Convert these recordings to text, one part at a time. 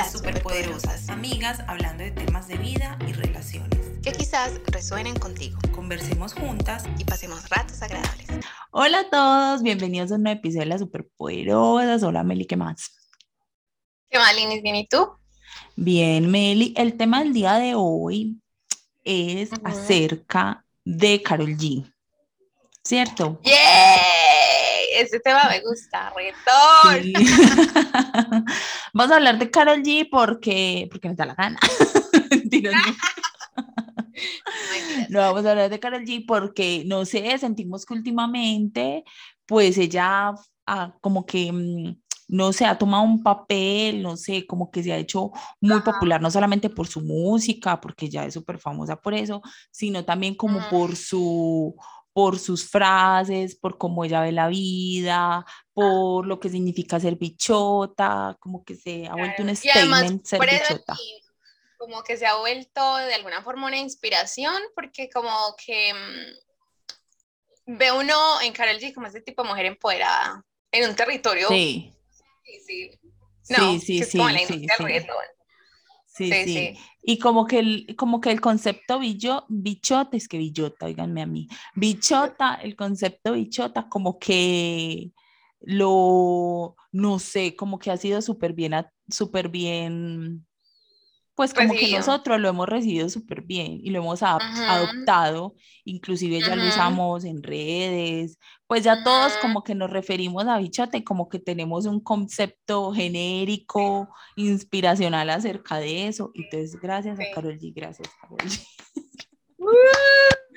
Las Superpoderosas, amigas hablando de temas de vida y relaciones. Que quizás resuenen contigo. Conversemos juntas y pasemos ratos agradables. Hola a todos, bienvenidos a un nuevo episodio de Las Superpoderosas. Hola Meli, ¿qué más? ¿Qué más, Linis? ¿Bien y tú? Bien, Meli. El tema del día de hoy es acerca de Carol G. ¿Cierto? ¡Yeah! Ese tema me gusta, reggaetón. Vamos a hablar de Carol G porque, porque me da la gana. no, vamos a hablar de Carol G porque, no sé, sentimos que últimamente, pues ella ah, como que mm, no sé, ha tomado un papel, no sé, como que se ha hecho muy popular, no solamente por su música, porque ya es súper famosa por eso, sino también como por su por sus frases, por cómo ella ve la vida, por lo que significa ser bichota, como que se ha vuelto un statement ser bichota. Como que se ha vuelto de alguna forma una inspiración, porque como que mm, ve uno en Karol G como ese tipo de mujer empoderada en un territorio. Sí. Sí, sí. sí, sí, sí, Sí, sí, Y como que el, como que el concepto billo, bichota, es que billota, oiganme a mí, bichota, el concepto bichota como que lo, no sé, como que ha sido súper bien, súper bien pues como que nosotros lo hemos recibido súper bien y lo hemos adoptado, inclusive ya lo usamos en redes, pues ya todos como que nos referimos a bichote, como que tenemos un concepto genérico, inspiracional acerca de eso. Entonces, gracias a Carol G, gracias Carol G.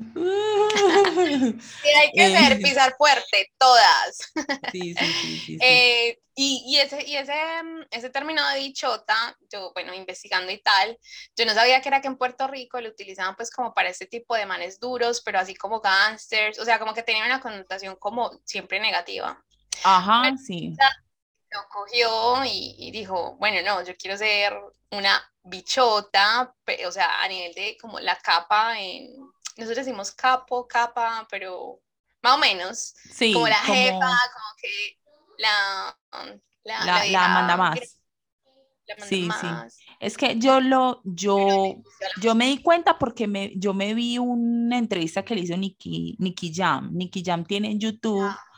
y hay que ser, pisar fuerte, todas. Sí, sí, sí. Eh, y, y, ese, y ese, mm, ese término de bichota, yo, bueno, investigando y tal, yo no sabía que era que en Puerto Rico lo utilizaban pues como para este tipo de manes duros, pero así como gangsters, o sea, como que tenía una connotación como siempre negativa. Ajá, sí. Lo cogió y, y dijo, bueno, no, yo quiero ser una bichota, o sea, a nivel de como la capa en nosotros decimos capo, capa, pero más o menos. Sí, como la jefa, como que la, la, la, manda más. sí, sí. Es que yo lo, yo, yo me di cuenta porque me, yo me vi una entrevista que le hizo Nicky, Nicky Jam. Nicky Jam tiene en YouTube ah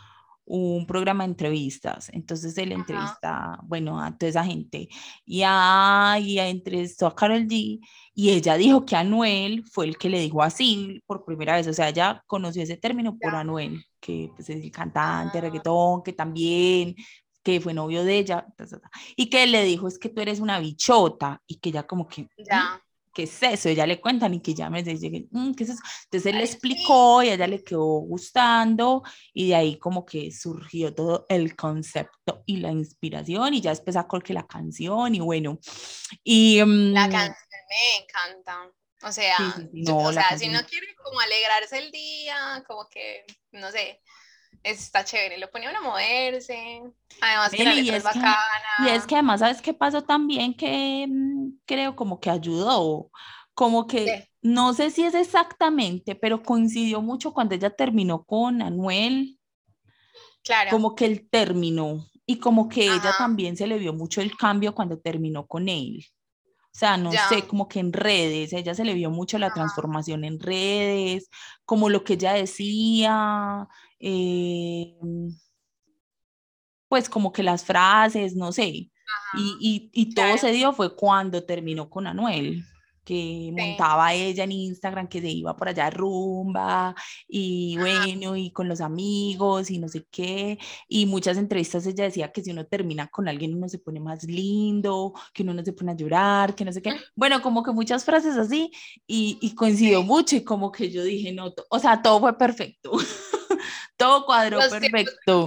un programa de entrevistas. Entonces él entrevista, bueno, a toda esa gente. Y, ahí entrevistó a Carol G y ella dijo que Anuel fue el que le dijo así por primera vez. O sea, ella conoció ese término por Anuel, que pues, es el cantante, ah. reggaetón, que también que fue novio de ella, y que le dijo es que tú eres una bichota, y que ella como que, ya. ¿Qué es eso? Ella le cuentan y que ya me dice, mm, ¿qué es eso? Entonces él le explicó y a ella le quedó gustando y de ahí como que surgió todo el concepto y la inspiración y ya después sacó que la canción y bueno. Y, la mm, canción me encanta. O sea, o sea si no quiere como alegrarse el día, como que, no sé, está chévere, lo ponía a moverse, además que la letra es, bacana. y es que además, ¿sabes qué pasó también? Que mm, creo como que ayudó, como que, no sé si es exactamente, pero coincidió mucho cuando ella terminó con Anuel, claro. como que el término, y como que ella también se le vio mucho el cambio cuando terminó con él. O sea, no sé, como que en redes, ella se le vio mucho la transformación en redes, como lo que ella decía, eh, pues como que las frases, no sé. y, y, y, todo se dio fue cuando terminó con Anuel que montaba ella en Instagram, que se iba por allá rumba y bueno, y con los amigos y no sé qué. Y muchas entrevistas ella decía que si uno termina con alguien uno se pone más lindo, que uno no se pone a llorar, que no sé qué. Bueno, como que muchas frases así y, y coincidió mucho y como que yo dije, no, o sea, todo fue perfecto. todo cuadró perfecto.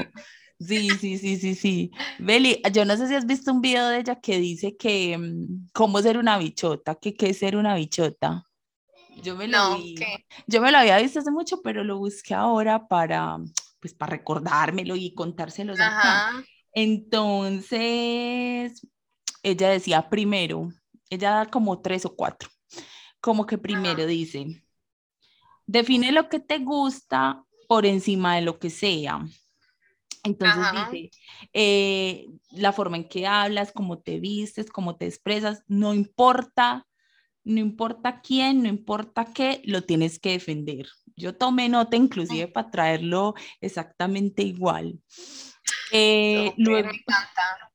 Sí, sí, sí, sí, sí. Beli, yo no sé si has visto un video de ella que dice que mm, cómo ser una bichota, que qué es ser una bichota. Yo me lo vi. Yo me lo había visto hace mucho, pero lo busqué ahora para pues para recordármelo y contárselos Entonces, ella decía primero, ella da como tres o cuatro. Como que primero dice, define lo que te gusta por encima de lo que sea Entonces dice, eh, la forma en que hablas, cómo te vistes, cómo te expresas, no importa, no importa quién, no importa qué, lo tienes que defender. Yo tomé nota inclusive para traerlo exactamente igual. Eh, luego, me encanta.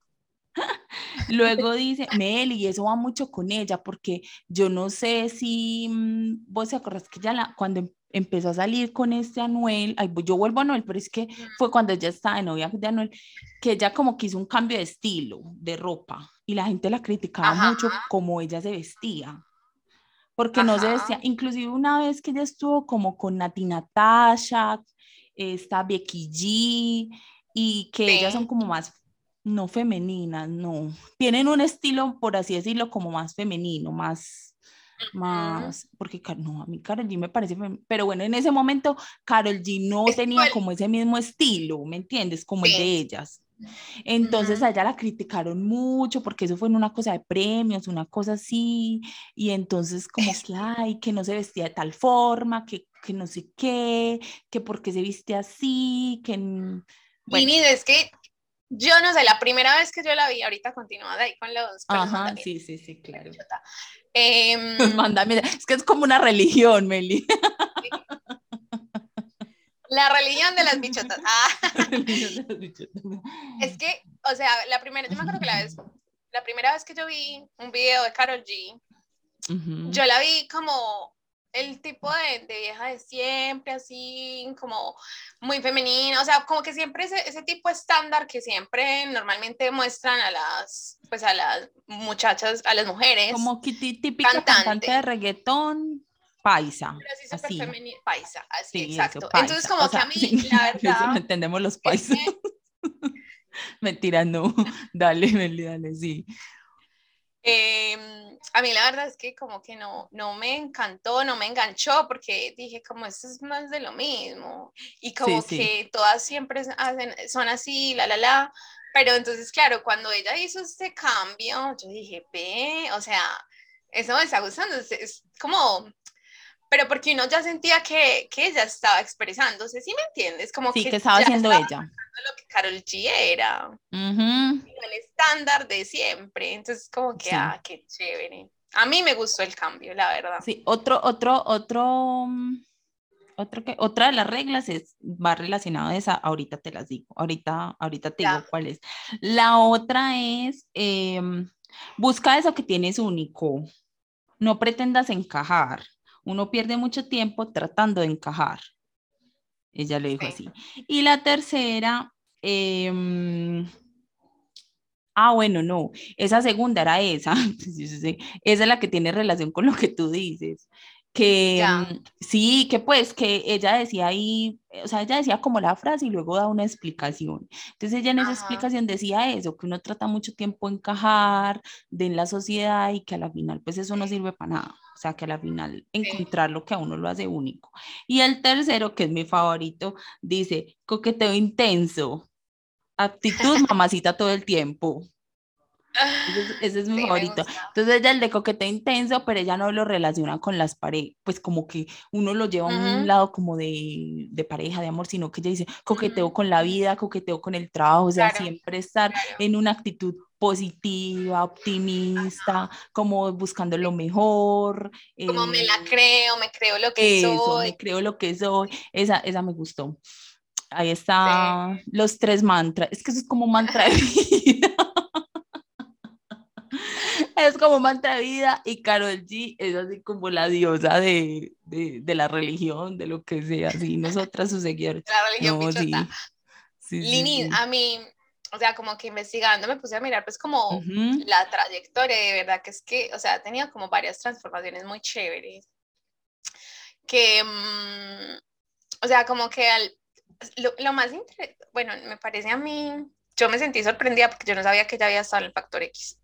luego dice, Mel, y eso va mucho con ella, porque yo no sé si mm, vos te acordás que ya la, cuando empezó a salir con este Anuel, ay, yo vuelvo a Anuel, pero es que fue cuando ella estaba de novia de Anuel, que ella como que hizo un cambio de estilo, de ropa, y la gente la criticaba mucho como ella se vestía, porque no se vestía, inclusive una vez que ella estuvo como con Nati Natasha, esta Becky G, y que ellas son como más, no femeninas, no, tienen un estilo, por así decirlo, como más femenino, más más, porque no, a mí Carol G me parece, pero bueno, en ese momento Carol G no tenía como ese mismo estilo, ¿me entiendes? Como el de ellas. Entonces a ella la criticaron mucho porque eso fue en una cosa de premios, una cosa así, y entonces como que, ay, que no se vestía de tal forma, que, que no sé qué, que porque se viste así, que... Bueno. es que yo no sé, la primera vez que yo la vi, ahorita continúa de ahí con los... Ajá, sí, sí, sí, claro. Eh, es que es como una religión, Meli. La religión de las bichotas. Ah. es que, o sea, la primera, yo me acuerdo que la vez, la primera vez que yo vi un video de Carol G, yo la vi como el tipo de, de, vieja de siempre, así como muy femenina, o sea, como que siempre ese, ese tipo estándar que siempre normalmente muestran a las, pues a las muchachas, a las mujeres. Como típica cantante de reggaetón, paisa. así. paisa, así, exacto. Entonces, como que a mí, la verdad. no entendemos los paisas. Mentira, no. Dale, dale, dale, sí. Eh, a mí la verdad es que como que no, no me encantó, no me enganchó, porque dije como esto es más de lo mismo, y como que todas siempre hacen, son así, la, la, la, pero entonces claro, cuando ella hizo este cambio, yo dije, ve, o sea, eso me está gustando, es como pero porque uno ya sentía que, que ella estaba expresándose, ¿sí me entiendes? Como sí, que, estaba haciendo ella. Lo que Carol G era. El estándar de siempre. Entonces, como que, ah, qué chévere. A mí me gustó el cambio, la verdad. Sí, otro, otro, otro, otro que, otra de las reglas es, va relacionado a esa, ahorita te las digo, ahorita, ahorita te digo cuál es. La otra es, em, busca eso que tienes único, no pretendas encajar uno pierde mucho tiempo tratando de encajar. Ella le dijo así. Y la tercera, em, ah, bueno, no, esa segunda era esa. esa es la que tiene relación con lo que tú dices que mm, sí, que pues que ella decía ahí, o sea, ella decía como la frase y luego da una explicación. Entonces ella en esa explicación decía eso, que uno trata mucho tiempo encajar de en la sociedad y que a la final pues eso no sirve para nada. O sea, que a la final encontrar lo que a uno lo hace único. Y el tercero, que es mi favorito, dice, coqueteo intenso, actitud mamacita todo el tiempo. Ese, es mi favorito. Entonces ella el de coquete intenso, pero ella no lo relaciona con las parejas, pues como que uno lo lleva a un lado como de, de, pareja, de amor, sino que ella dice coqueteo con la vida, coqueteo con el trabajo, o sea, siempre estar en una actitud positiva, optimista, como buscando lo mejor. Como me la eh, creo, me creo lo que soy. Me creo lo que soy. Esa, esa me gustó. Ahí está los tres mantras. Es que eso es como mantra de vida es como mantra de vida y Carol G es así como la diosa de, de, de la religión, de lo que sea, así nosotras sus seguidores. La religión sí. Lini, a mí, o sea, como que investigando me puse a mirar pues como la trayectoria, de verdad que es que, o sea, ha tenido como varias transformaciones muy chéveres. Que, mm, o sea, como que al, lo, lo más interesante, bueno, me parece a mí, yo me sentí sorprendida porque yo no sabía que ya había estado en el Factor X.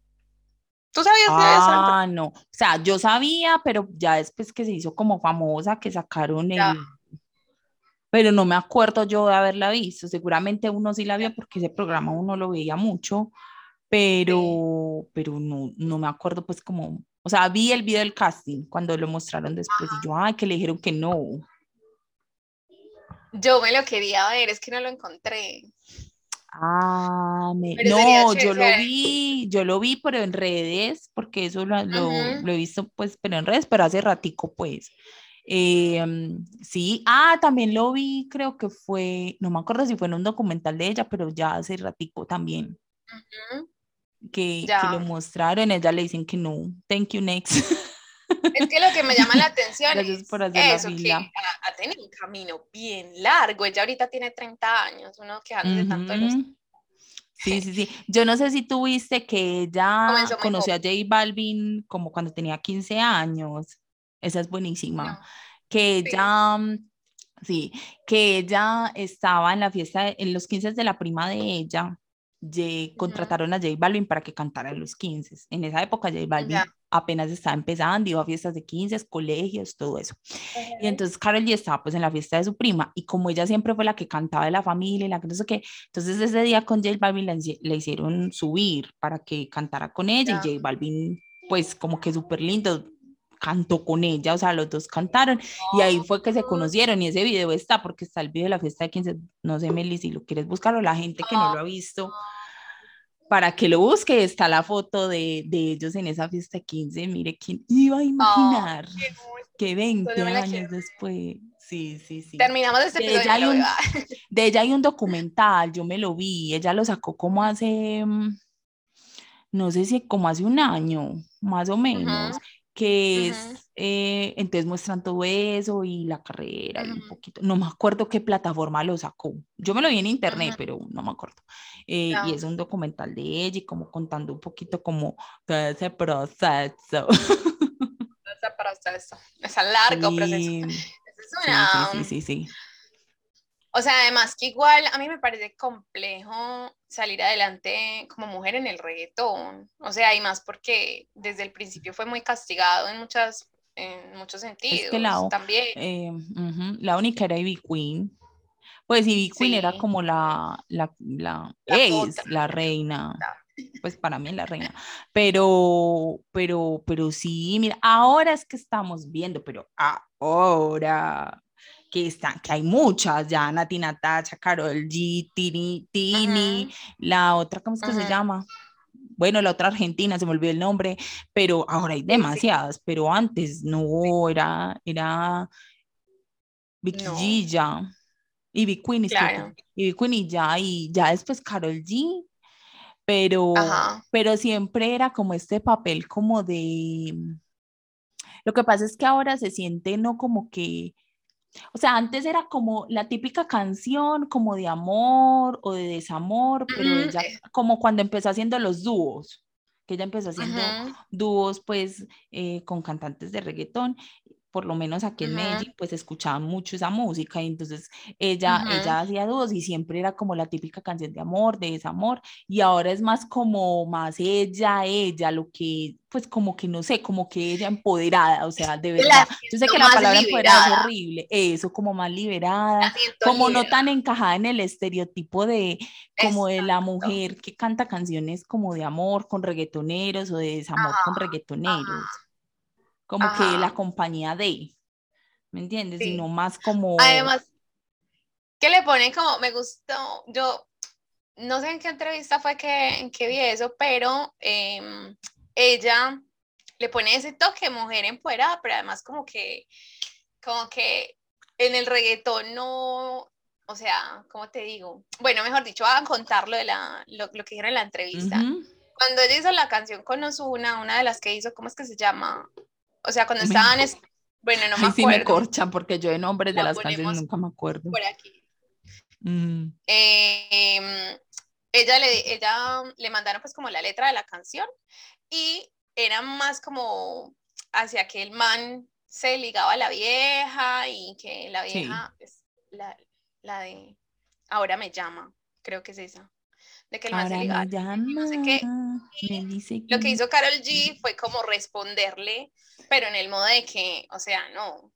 ¿Tú sabías de eso? Ah, no. O sea, yo sabía, pero ya después que se hizo como famosa, que sacaron el... Pero no me acuerdo yo de haberla visto. Seguramente uno sí la vio porque ese programa uno lo veía mucho, pero, pero no, no me acuerdo pues como... O sea, vi el video del casting cuando lo mostraron después y yo, ay, que le dijeron que no. Yo me lo quería ver, es que no lo encontré. Ah, no, yo lo vi, yo lo vi, pero en redes, porque eso lo, lo, he visto, pues, pero en redes, pero hace ratico, pues. Em, sí, ah, también lo vi, creo que fue, no me acuerdo si fue en un documental de ella, pero ya hace ratico también. que, que, lo mostraron, ella le dicen que no, thank you, next. Es que lo que me llama la atención es eso, que ha, tenido un camino bien largo. Ella ahorita tiene 30 años, uno que de tanto de los... Sí, sí, sí. Yo no sé si tú viste que ella conoció a J Balvin como cuando tenía 15 años. Esa es buenísima. Que ella, sí. que ella estaba en la fiesta, en los 15 de la prima de ella, contrataron a J Balvin para que cantara en los 15. En esa época J Balvin apenas estaba empezando, iba a fiestas de 15, colegios, todo eso. Y entonces Carol G estaba pues en la fiesta de su prima y como ella siempre fue la que cantaba de la familia y la que no sé qué, entonces ese día con J Balvin le, hicieron subir para que cantara con ella y J Balvin pues como que súper lindo, cantó con ella, o sea, los dos cantaron y ahí fue que se conocieron y ese video está porque está el video de la fiesta de 15, no sé Meli si lo quieres buscar o la gente que no lo ha visto para que lo busque, está la foto de, de ellos en esa fiesta 15, mire quién iba a imaginar que 20 años después, sí, sí, sí. Terminamos este de ella, hay un, de ella hay un documental, yo me lo vi, ella lo sacó como hace, mm, no sé si como hace un año, más o menos, que es, eh, entonces muestran todo eso y la carrera y un poquito, no me acuerdo qué plataforma lo sacó, yo me lo vi en internet, pero no me acuerdo, eh, y es un documental de ella y como contando un poquito como todo ese proceso. Ese proceso, ese largo proceso. Es una... sí, sí, sí, sí. O sea, además que igual a mí me parece complejo salir adelante como mujer en el reggaetón. O sea, y más porque desde el principio fue muy castigado en muchas en muchos sentidos es que la, también. Eh, la única era Ivy Queen. Pues Ivy Queen era como la, la, la, es la reina. Pues para mí es la reina. Pero, pero, pero sí, mira, ahora es que estamos viendo, pero ahora que, están, que hay muchas, ya Nati Natacha, Carol G, Tini, Tini, la otra, ¿cómo es que se llama? Bueno, la otra argentina, se me olvidó el nombre, pero ahora hay demasiadas, pero antes no, era, era Vicky ya, y Vicky Queen, y Vicky Queen y ya, y ya después Carol G, pero, pero siempre era como este papel como de... Lo que pasa es que ahora se siente no como que o sea, antes era como la típica canción como de amor o de desamor, pero ella eh. como cuando empezó haciendo los dúos, que ella empezó haciendo dúos pues eh, con cantantes de reggaetón por lo menos aquí en Medellín, pues escuchaban mucho esa música y entonces ella, ella hacía dúos y siempre era como la típica canción de amor, de desamor y ahora es más como más ella, ella, lo que, pues como que no sé, como que ella empoderada, o sea, de verdad. Yo sé que la palabra empoderada es horrible, eso, como más liberada, como no tan encajada en el estereotipo de como de la mujer que canta canciones como de amor con reggaetoneros o de desamor con reggaetoneros como que la compañía de, ¿me entiendes? Sino más como... Además, que le ponen como, me gustó, yo no sé en qué entrevista fue que, en que vi eso, pero em, ella le pone ese toque mujer empoderada, pero además como que, como que en el reggaetón no, o sea, ¿cómo te digo? Bueno, mejor dicho, a contar lo, de la, lo, que dijeron en la entrevista. Cuando ella hizo la canción con Ozuna, una de las que hizo, ¿cómo es que se llama? O sea, cuando estaban, bueno, no me acuerdo. Sí me corchan porque yo de nombres de las canciones nunca me acuerdo. Por aquí. Em, ella, le, ella le mandaron pues como la letra de la canción y era más como hacia que el man se ligaba a la vieja y que la vieja, pues, la, la de ahora me llama, creo que es esa de que el más no sé qué. Lo que hizo Carol G fue como responderle, pero en el modo de que, o sea, no,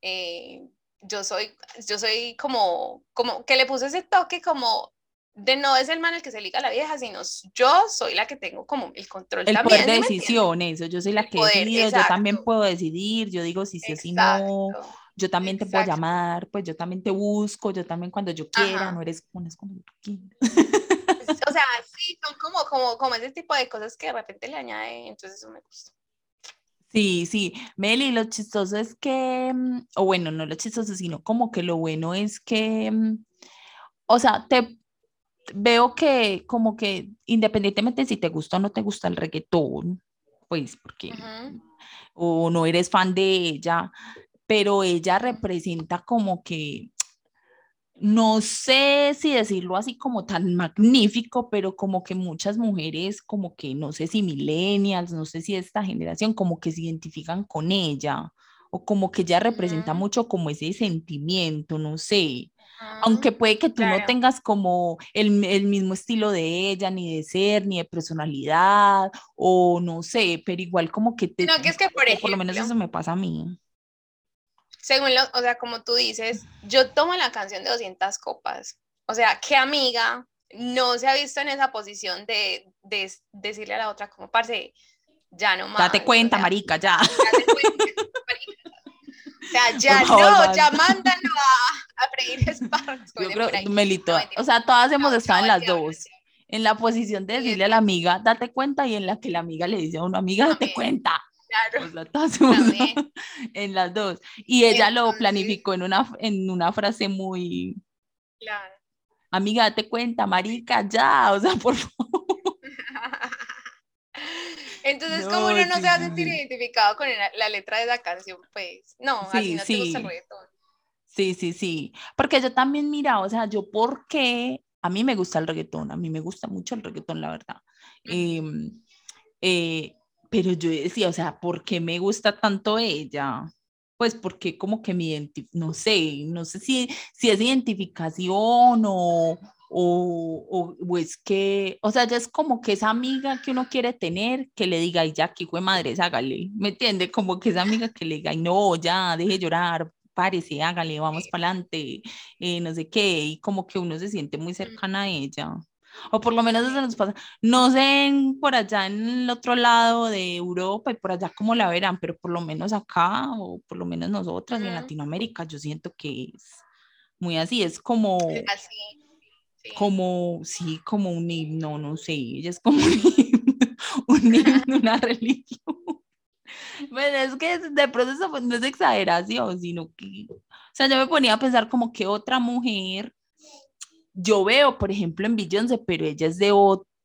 eh, yo soy, yo soy como, como que le puse ese toque como de no es el man el que se liga a la vieja, sino yo soy la que tengo como el control el poder de decisión, eso, yo soy la que decido, yo también puedo decidir, yo digo si sí o si no, yo también te puedo llamar, pues yo también te busco, yo también cuando yo quiera, no eres cuando tú quieras. O sea, sí, son como, como, como ese tipo de cosas que de repente le añade, entonces eso me gusta. Sí, sí, Meli, lo chistoso es que, mm, o bueno, no lo chistoso, sino como que lo bueno es que, mm, o sea, te veo que como que independientemente si te gusta o no te gusta el reggaetón, pues porque o no eres fan de ella, pero ella representa como que no sé si decirlo así como tan magnífico, pero como que muchas mujeres, como que no sé si millennials, no sé si esta generación, como que se identifican con ella, o como que ella representa mucho como ese sentimiento, no sé. Aunque puede que tú no tengas como el, el, mismo estilo de ella, ni de ser, ni de personalidad, o no sé, pero igual como que te... No, que es que por ejemplo... Por lo menos eso me pasa a mí según lo, o sea, como tú dices, yo tomo la canción de 200 copas. O sea, ¿qué amiga no se ha visto en esa posición de, de decirle a la otra como, parce, ya no más. Date cuenta, marica, ya. cuenta, marica. O sea, ya no, ya mándalo a, a freír espárragos. Yo creo, Melito, o sea, todas hemos estado en las dos. En la posición de decirle a la amiga, date cuenta, y en la que la amiga le dice a una amiga, date cuenta. Claro. en las dos. Y ella lo planificó en una, en una frase muy... Claro. Amiga, date cuenta, marica, ya, o sea, por favor. Entonces, como uno no se va a sentir identificado con la, letra de la canción, pues, no, sí, así no te gusta el reggaetón. Sí, sí, sí. Porque yo también, mira, o sea, yo, ¿por qué? A mí me gusta el reggaetón, a mí me gusta mucho el reggaetón, la verdad. eh, eh, pero yo decía, o sea, ¿por qué me gusta tanto ella? Pues porque como que me no sé, no sé si, si es identificación o, o, o, es que, o sea, ya es como que esa amiga que uno quiere tener, que le diga, ay, ya, aquí fue madre, hágale, ¿me entiende? Como que esa amiga que le diga, ay, no, ya, deje llorar, párese, hágale, vamos para adelante, eh, no sé qué, y como que uno se siente muy cercana a ella. O por lo menos eso nos pasa. No sé por allá en el otro lado de Europa y por allá cómo la verán, pero por lo menos acá, o por lo menos nosotras en Latinoamérica, yo siento que es muy así. Es como. Como, sí, como un himno, no sé. Ella es como un himno, un himno una religión. Bueno, es que de proceso pues, no es exageración, sino que, o sea, yo me ponía a pensar como que otra mujer yo veo, por ejemplo, en Beyoncé, pero ella es de,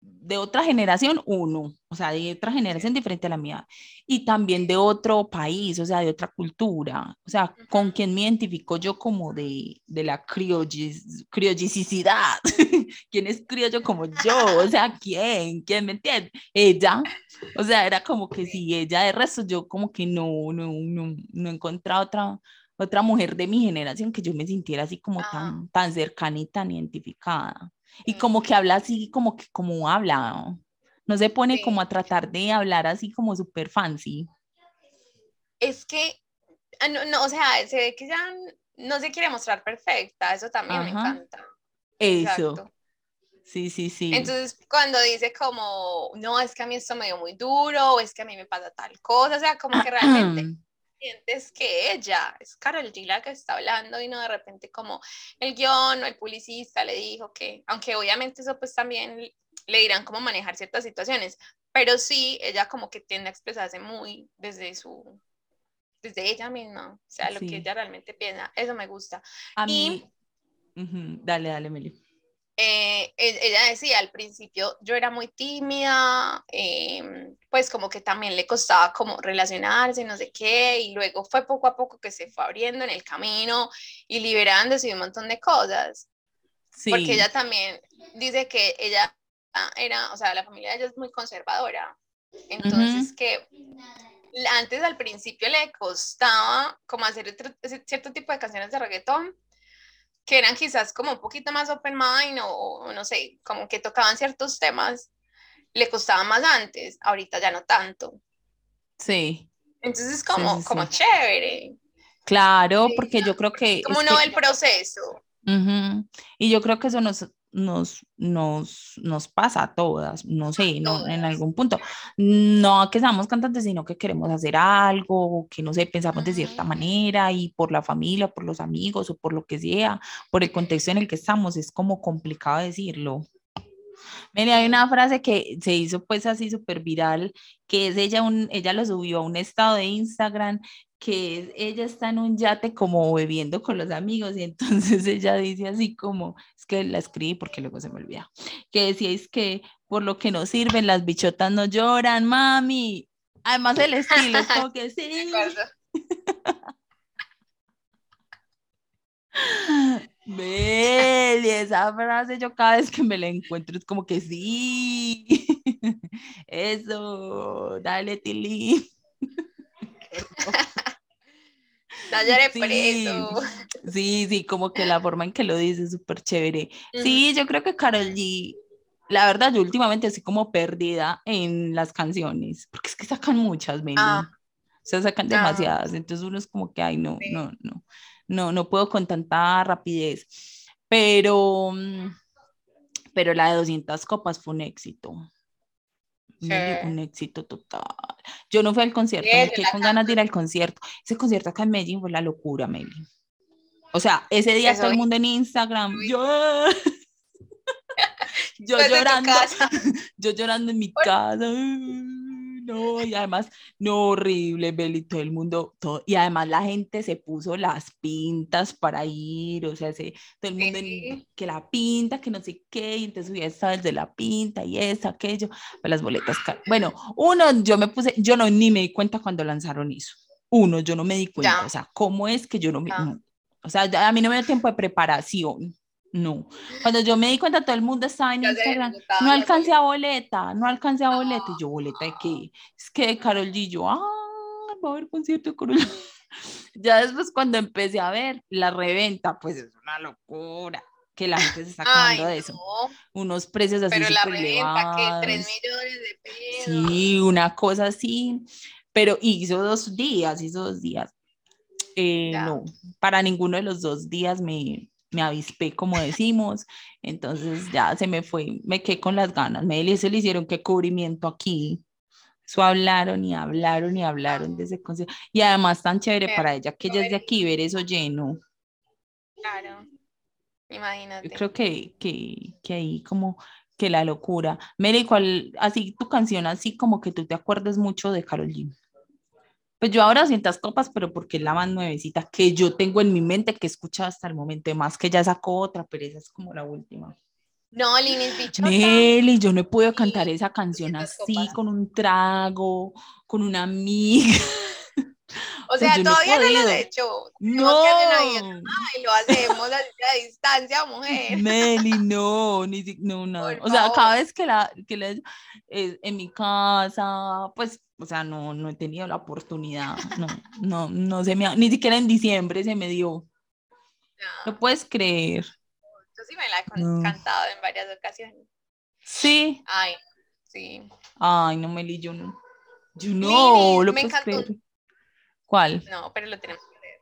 de otra generación, uno, o sea, de otra generación diferente a la mía, y también de otro país, o sea, de otra cultura, o sea, con quien me identifico yo como de, de la criollicidad, ¿quién es criollo como yo? O sea, ¿quién? ¿Quién me entiende? Ella, o sea, era como que si ella de resto, yo como que no, no, no, no he encontrado otra otra mujer de mi generación que yo me sintiera así como tan, tan cercana y tan identificada. Y como que habla así, como que como habla, no se pone como a tratar de hablar así como súper fancy. Es que, ah, no, no, o sea, se ve que ya no se quiere mostrar perfecta, eso también me encanta. Eso. Sí, sí, sí. Entonces, cuando dice como, no, es que a mí esto me dio muy duro, o es que a mí me pasa tal cosa, o sea, como que realmente sientes que ella es Carol G la que está hablando y no de repente como el guion o el publicista le dijo que, aunque obviamente eso pues también le dirán cómo manejar ciertas situaciones, pero sí, ella como que tiende a expresarse muy desde su, desde ella misma, o sea, lo que ella realmente piensa, eso me gusta. A mí, dale, dale, Meli. Eh, e-, ella decía al principio, yo era muy tímida, em, pues como que también le costaba como relacionarse, no sé qué, y luego fue poco a poco que se fue abriendo en el camino y liberándose de un montón de cosas. Sí. Porque ella también dice que ella era, o sea, la familia de ella es muy conservadora, entonces que antes al principio le costaba como hacer cierto tipo de canciones de reggaetón, que eran quizás como un poquito más open mind o, no sé, como que tocaban ciertos temas, le costaba más antes, ahorita ya no tanto. Sí. Entonces es como, como chévere. Claro, porque yo creo que... Como no el proceso. Y yo creo que eso nos, nos, nos, nos pasa a todas, no sé, no, en algún punto. No que seamos cantantes, sino que queremos hacer algo, que no sé, pensamos de cierta manera y por la familia, por los amigos o por lo que sea, por el contexto en el que estamos, es como complicado decirlo. Mire, hay una frase que se hizo pues así súper viral, que es ella, un, ella lo subió a un estado de Instagram, que es, ella está en un yate como bebiendo con los amigos y entonces ella dice así como, es que la escribí porque luego se me olvida, que decíais que por lo que no sirven las bichotas no lloran, mami. Además el estilo es como que sí. Meli, esa frase yo cada vez que me la encuentro es como que sí, eso, dale Tilly. Dale sí, preso. Sí, sí, como que la forma en que lo dice es súper chévere. Sí, yo creo que Carol G, la verdad, yo últimamente estoy como perdida en las canciones, porque es que sacan muchas, Meli. Ah. O sea, sacan ah. demasiadas, entonces uno es como que, ay, no, no, no no, no puedo con tanta rapidez, pero, mm, pero la de 200 copas fue un éxito. Un éxito total. Yo no fui al concierto, me quedé con ganas de ir al concierto. Ese concierto acá en Medellín fue la locura, Meli. O sea, ese día todo el mundo en Instagram, yo, yo llorando, yo llorando en mi casa no, y además, no, horrible, Beli, todo el mundo, todo, y además la gente se puso las pintas para ir, o sea, se, todo el mundo que la pinta, que no sé qué, y entonces ya estaba desde la pinta y eso, aquello, pues las boletas, bueno, uno, yo me puse, yo no, ni me di cuenta cuando lanzaron eso, uno, yo no me di cuenta, o sea, ¿cómo es que yo no me, o sea, a mí no me dio tiempo de preparación, no. Cuando yo me di cuenta, todo el mundo estaba en Instagram. No alcancé a boleta, no alcancé a boleta. Y yo, ¿boleta de qué? Es que Carol G. Yo, ah, va a haber concierto de Carol Ya después, cuando empecé a ver la reventa, pues es una locura que la gente se está quedando de eso. Unos precios así. Pero la reventa, que 3 millones de pesos. Sí, una cosa así. Pero hizo dos días, hizo dos días. Eh, no, para ninguno de los dos días me, me avispé, como decimos, entonces ya se me fue, me quedé con las ganas, me se le hicieron qué cubrimiento aquí, eso hablaron y hablaron y hablaron de ese concierto, y además tan chévere para ella que ella es de aquí, ver eso lleno. Claro, imagínate. Yo creo que, que, que ahí como que la locura. Mary, ¿cuál, así tu canción, así como que tú te acuerdes mucho de Carol G? Pues yo ahora sientas copas, pero porque es la más nuevecita que yo tengo en mi mente que he escuchado hasta el momento. Más que ya sacó otra, pero esa es como la última. No, Linis Bichota. Nelly, yo no he podido cantar esa canción así, con un trago, con una amiga. O sea, todavía no, lo he hecho. No. Ay, lo hacemos a, distancia, mujer. Meli, no, ni no, no. o sea, cada vez que la, que la eh, en mi casa, pues o sea, no, no he tenido la oportunidad, no, no, no se me ni siquiera en diciembre se me dio. No, puedes creer. Yo sí me la he cantado en varias ocasiones. Sí. Ay, sí. Ay, no, Meli, yo no. Yo no, lo me encantó. ¿Cuál? No, pero lo tenemos que leer.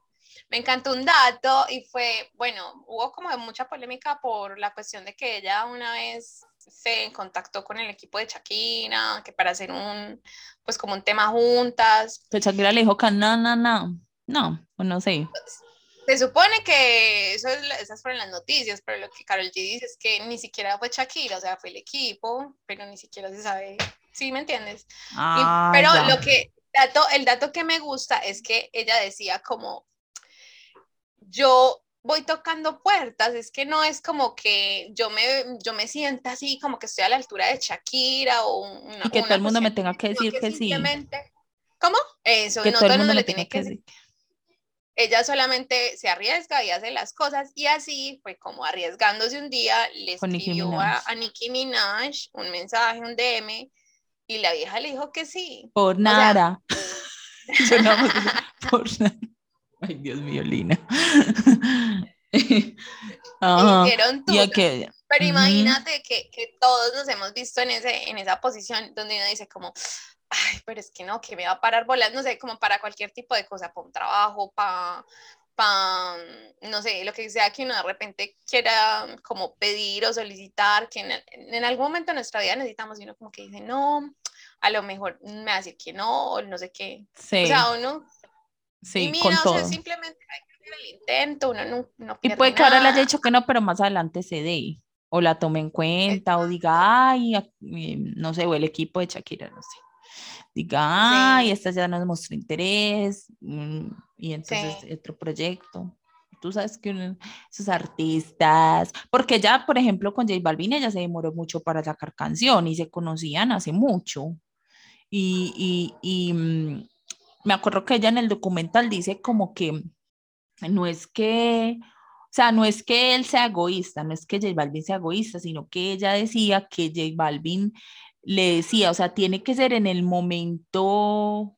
Me encantó un dato y fue, bueno, hubo como mucha polémica por la cuestión de que ella una vez se contactó con el equipo de Shakira, que para hacer un, pues como un tema juntas. Que Shakira le dijo que no, no, no, no, no sé. Se supone que eso esas fueron las noticias, pero lo que Carol G dice es que ni siquiera fue Shakira, o sea, fue el equipo, pero ni siquiera se sabe, ¿sí me entiendes? Ah, pero lo que, dato, el dato que me gusta es que ella decía como, yo voy tocando puertas, es que no es como que yo me, yo me sienta así como que estoy a la altura de Shakira o una, y que todo el mundo me tenga que decir que, sí. ¿Cómo? Eso, no todo el mundo, le tiene que decir. Ella solamente se arriesga y hace las cosas y así fue como arriesgándose un día, le escribió a, a, Nicki Minaj un mensaje, un DM y la vieja le dijo que sí. Por nada. no, por nada. Ay, Dios mío, Lina. Hicieron Pero imagínate que, que, todos nos hemos visto en, ese, en esa posición donde uno dice como, ay, pero es que no, que me va a parar bolas, no sé, como para cualquier tipo de cosa, para un trabajo, para para, no sé, lo que sea que uno de repente quiera como pedir o solicitar, que en, algún momento de nuestra vida necesitamos, y uno como que dice, no, a lo mejor me va a decir que no, o no sé qué. Sí. O sea, uno... Sí, con todo. simplemente hay que hacer el intento, uno no, no Y puede que ahora le haya dicho que no, pero más adelante se dé, o la tome en cuenta, o diga, ay, no sé, o el equipo de Shakira, no sé diga, ay, esta ya nos mostró interés, mm, y entonces otro proyecto. Tú sabes que esos artistas, porque ya, por ejemplo, con J Balvin ella se demoró mucho para sacar canción y se conocían hace mucho. Y, y, y mm, me acuerdo que ella en el documental dice como que no es que, o sea, no es que él sea egoísta, no es que J Balvin sea egoísta, sino que ella decía que J Balvin le decía, o sea, tiene que ser en el momento, o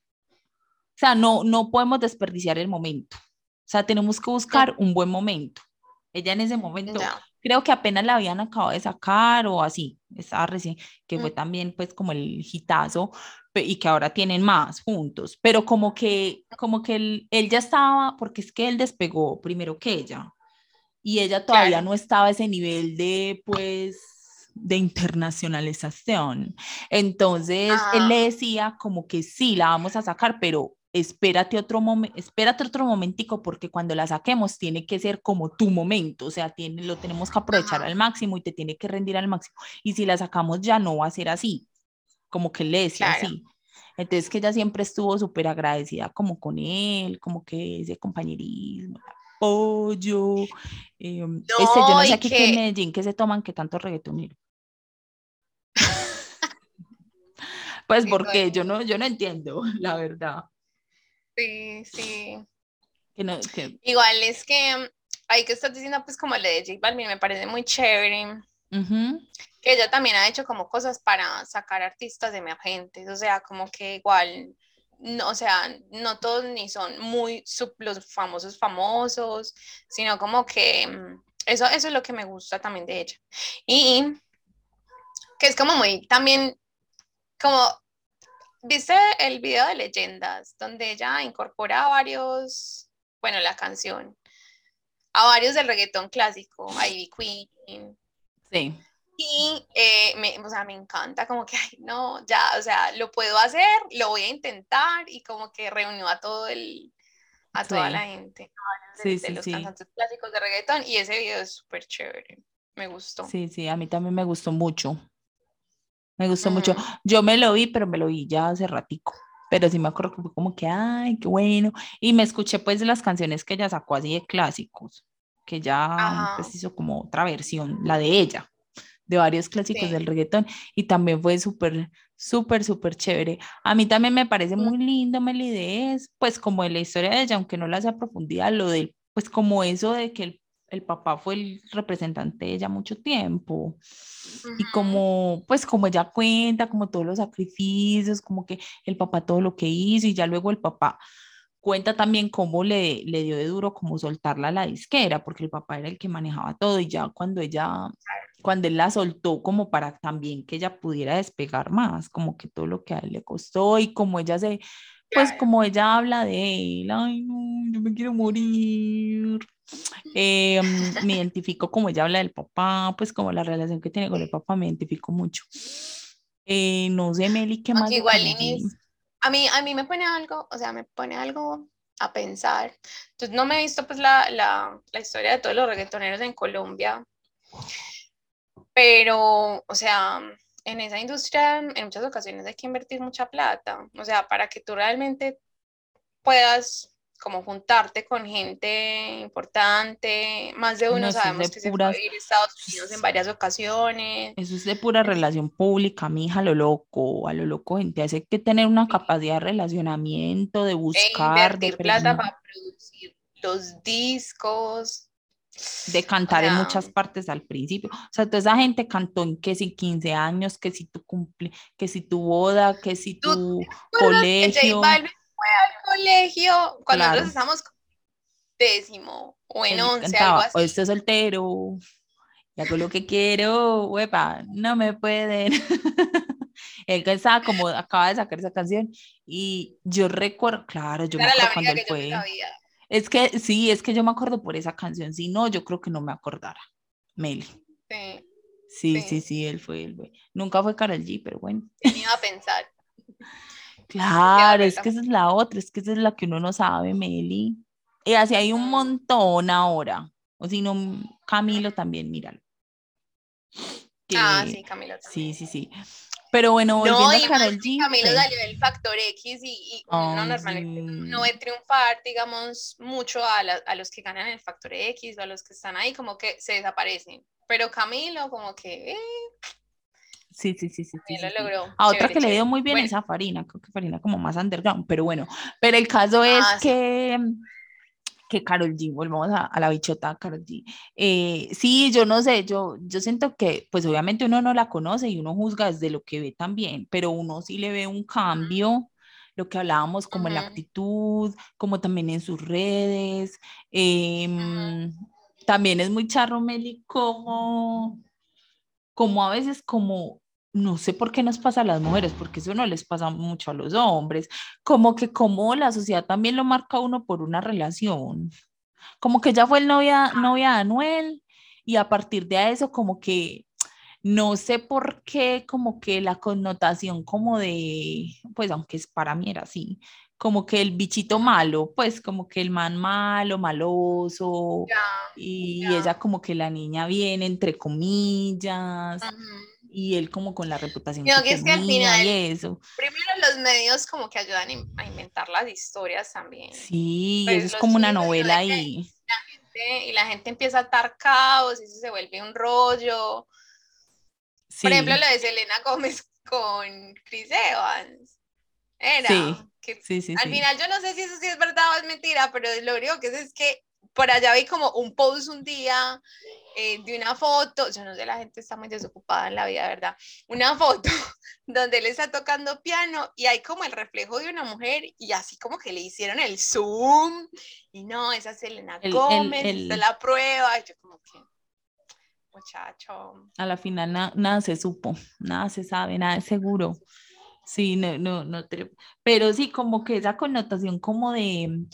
sea, no, no podemos desperdiciar el momento, o sea, tenemos que buscar un buen momento. Ella en ese momento, creo que apenas la habían acabado de sacar o así, estaba recién, que fue mm. también pues como el hitazo y que ahora tienen más juntos, pero como que, como que él, él ya estaba, porque es que él despegó primero que ella y ella todavía no estaba a ese nivel de pues de internacionalización. Entonces, él le decía como que sí, la vamos a sacar, pero espérate otro momento, espérate otro momentico porque cuando la saquemos tiene que ser como tu momento, o sea, tiene, lo tenemos que aprovechar al máximo y te tiene que rendir al máximo. Y si la sacamos ya no va a ser así, como que le decía así. Entonces que ella siempre estuvo súper agradecida como con él, como que ese compañerismo, apoyo. Eh, no, ese, yo no sé aquí que... en Medellín que se toman que tanto reggaetonero. Pues porque yo no, yo no entiendo, la verdad. Sí, sí. Que no, Igual es que ahí que estás diciendo, pues como le de J Balvin, me parece muy chévere. Que ella también ha hecho como cosas para sacar artistas emergentes, o sea, como que igual, no, o sea, no todos ni son muy los famosos famosos, sino como que mm, eso, eso es lo que me gusta también de ella. Y que es como muy también como, ¿viste el video de leyendas donde ella incorpora a varios, bueno, la canción, a varios del reggaetón clásico, Ivy Queen? Sí. Y eh, me, o sea, me encanta como que, ay, no, ya, o sea, lo puedo hacer, lo voy a intentar y como que reunió a todo el, a toda la gente, de, sí, los cantantes clásicos de reggaetón y ese video es súper chévere, me gustó. Sí, sí, a mí también me gustó mucho. Me gustó mucho. Yo me lo vi, pero me lo vi ya hace ratico. Pero sí me acuerdo que fue como que, ay, qué bueno. Y me escuché pues las canciones que ella sacó así de clásicos, que ya pues, hizo como otra versión, la de ella, de varios clásicos del reggaetón. Y también fue súper, súper, súper chévere. A mí también me parece muy lindo, Melide, es pues como en la historia de ella, aunque no la hace a profundidad, lo del, pues como eso de que el el papá fue el representante de ella mucho tiempo. Y como, pues como ella cuenta, como todos los sacrificios, como que el papá todo lo que hizo y ya luego el papá cuenta también cómo le, le dio de duro como soltarla a la disquera, porque el papá era el que manejaba todo y ya cuando ella, cuando él la soltó como para también que ella pudiera despegar más, como que todo lo que a él le costó y como ella se, pues como ella habla de él, ay no, yo me quiero morir, eh, me identifico como ella habla del papá, pues como la relación que tiene con el papá, me identifico mucho. Eh, no sé, Meli, ¿qué más? Igual, a mí, a mí me pone algo, o sea, me pone algo a pensar. Entonces, no me he visto pues la, la, la historia de todos los reggaetoneros en Colombia, pero, o sea, en esa industria en muchas ocasiones hay que invertir mucha plata, o sea, para que tú realmente puedas como juntarte con gente importante, más de uno sabemos que se puede ir a Estados Unidos en varias ocasiones. Eso es de pura relación pública, mija, a lo loco, a lo loco, gente, hace que tener una capacidad de relacionamiento, de buscar, e invertir plata para producir los discos. De cantar en muchas partes al principio. O sea, toda esa gente cantó en que si 15 años, que si tu cumple, que si tu boda, que si tu colegio fue al colegio cuando nosotros estamos décimo o en once, algo así. O estoy soltero, y hago lo que quiero, huepa, no me pueden. Él estaba como, acaba de sacar esa canción y yo recuerdo, claro, yo me acuerdo cuando él fue. Es que sí, es que yo me acuerdo por esa canción. Si no, yo creo que no me acordara. Meli. Sí. Sí, sí, sí, él fue, él fue. Nunca fue Karol G, pero bueno. Me iba a pensar. Claro, es que esa es la otra, es que esa es la que uno no sabe, Meli. Y así hay un montón ahora. O si no, Camilo también, míralo. ah, sí, Camilo también. Sí, sí, sí. Pero bueno, volviendo a Karol G. Camilo salió del Factor X y, no normalmente no ve triunfar, digamos, mucho a, a, los que ganan el Factor X o a los que están ahí, como que se desaparecen. Pero Camilo, como que. Eh, sí, sí, sí, sí. sí, lo logró. A otra que le dio muy bien esa Farina, creo que Farina como más underground, pero bueno. Pero el caso es ah, que que Carol G, volvamos a, a la bichota Carol G. Eh, sí, yo no sé, yo, yo siento que, pues obviamente uno no la conoce y uno juzga desde lo que ve también, pero uno sí le ve un cambio, lo que hablábamos como en la actitud, como también en sus redes. Em, también es muy charro, Meli, como, como a veces como no sé por qué nos pasa a las mujeres, porque eso no les pasa mucho a los hombres, como que como la sociedad también lo marca uno por una relación, como que ya fue el novia, novia de Anuel y a partir de eso como que no sé por qué como que la connotación como de, pues aunque es para mí era así, como que el bichito malo, pues como que el man malo, maloso, y ella como que la niña viene entre comillas y él como con la reputación que, es que al final, y eso. Primero los medios como que ayudan a inventar las historias también. Sí, pues eso es como una novela ahí. y la gente empieza a atar caos y eso se vuelve un rollo. Por ejemplo, lo de Selena Gómez con Chris Evans. Era. Sí, sí, sí, al final yo no sé si eso sí es verdad o es mentira, pero lo único que es, es que por allá vi como un post un día eh, de una foto, yo no sé, la gente está muy desocupada en la vida, ¿verdad? Una foto donde él está tocando piano y hay como el reflejo de una mujer y así como que le hicieron el zoom y no, esa es Selena Gómez, el, la prueba, y yo como que, muchacho. A la final nada se supo, nada se sabe, nada es seguro. Sí, no, no, no, pero sí, como que esa connotación como de,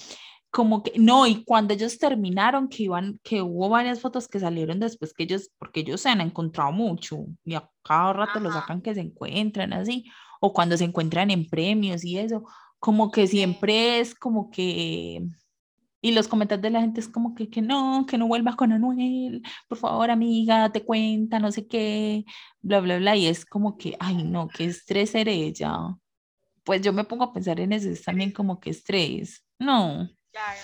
como que, no, y cuando ellos terminaron, que iban, que hubo varias fotos que salieron después que ellos, porque ellos se han encontrado mucho, y a cada rato lo sacan que se encuentran así, o cuando se encuentran en premios y eso, como que siempre es como que, y los comentarios de la gente es como que, que no, que no vuelvas con Anuel, por favor amiga, te cuenta, no sé qué, bla, bla, bla, y es como que, ay no, qué estrés ser ella. Pues yo me pongo a pensar en eso, es también como que estrés, no. Claro.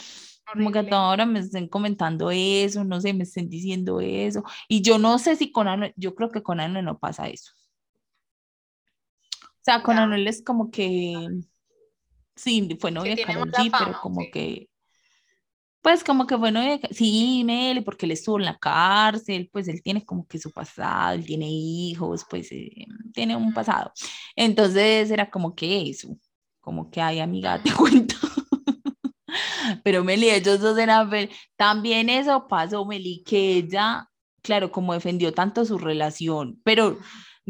Como que ahora me estén comentando eso, no sé, me estén diciendo eso. Y yo no sé si con Anuel, yo creo que con Anuel no pasa eso. O sea, con Anuel es como que, sí, fue novia de Karol G, pero como que, pues como que fue novia, sí, Meli, porque él estuvo en la cárcel, pues él tiene como que su pasado, él tiene hijos, pues eh, tiene un pasado. Entonces era como que eso, como que, ay, amiga, te cuento. Pero Meli, ellos dos eran, también eso pasó, Meli, que ella, claro, como defendió tanto su relación, pero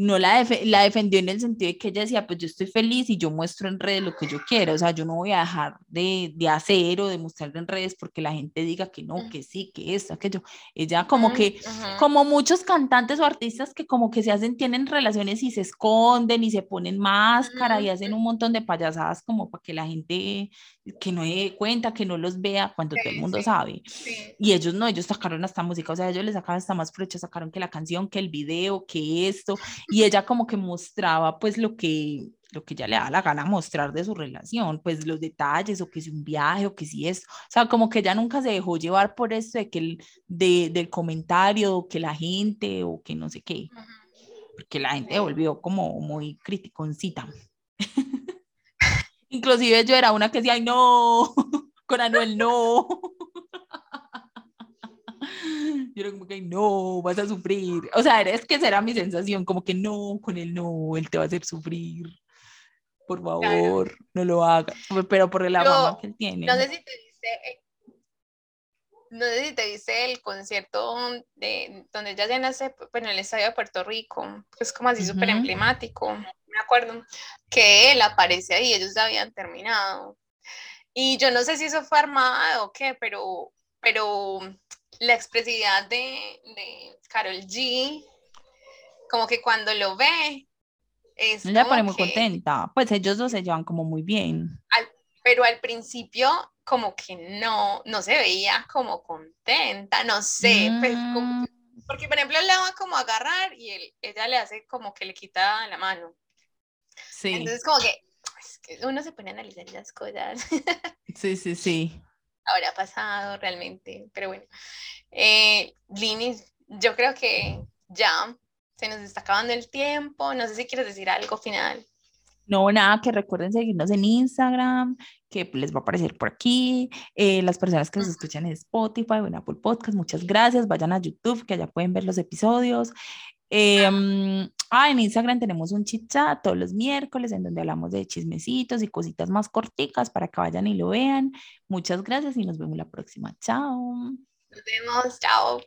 no la, la defendió en el sentido de que ella decía, pues yo estoy feliz y yo muestro en redes lo que yo quiero, o sea, yo no voy a dejar de, de hacer o de mostrar en redes porque la gente diga que no, que sí, que esto, aquello. Ella como que, como muchos cantantes o artistas que como que se hacen, tienen relaciones y se esconden y se ponen máscara y hacen un montón de payasadas como para que la gente que no dé cuenta, que no los vea cuando todo el mundo sabe. Y ellos no, ellos sacaron hasta música, o sea, ellos les sacaron hasta más provecho, sacaron que la canción, que el video, que esto, y ella como que mostraba pues lo que lo que ya le da la gana mostrar de su relación, pues los detalles, o que si un viaje, o que si es, o sea, como que ella nunca se dejó llevar por eso de que el, de, del comentario, o que la gente, o que no sé qué, porque la gente volvió como muy criticoncita. Inclusive yo era una que decía, ay no, con Anuel no. Yo era como que no, vas a sufrir. O sea, es que será mi sensación, como que no, con él no, él te va a hacer sufrir. Por favor, no lo haga. Pero por la mamá que él tiene. No sé si te dice, no sé si te dice el concierto de, donde ella ya nace, en el estadio de Puerto Rico, es como así súper emblemático. Me acuerdo que él aparece ahí, ellos ya habían terminado. Y yo no sé si eso fue armado o qué, pero, pero la expresividad de, de Carol G, como que cuando lo ve, es. Ella pone muy contenta. Pues ellos dos se llevan como muy bien. pero al principio, como que no, no se veía como contenta, no sé. Pues, mm. porque, por ejemplo, él le va como a agarrar y él, ella le hace como que le quita la mano. Sí. Entonces, como que, que uno se pone a analizar las cosas. Sí, sí, sí. Habrá pasado realmente, pero bueno. Eh, yo creo que ya se nos está acabando el tiempo. No sé si quieres decir algo final. No, nada, que recuerden seguirnos en Instagram, que les va a aparecer por aquí. Eh, las personas que nos escuchan en Spotify o en Apple Podcast, muchas gracias. Vayan a YouTube, que allá pueden ver los episodios. Em, ah, en Instagram tenemos un chit chat todos los miércoles en donde hablamos de chismecitos y cositas más corticas para que vayan y lo vean. Muchas gracias y nos vemos la próxima. Chao. Nos vemos. Chao.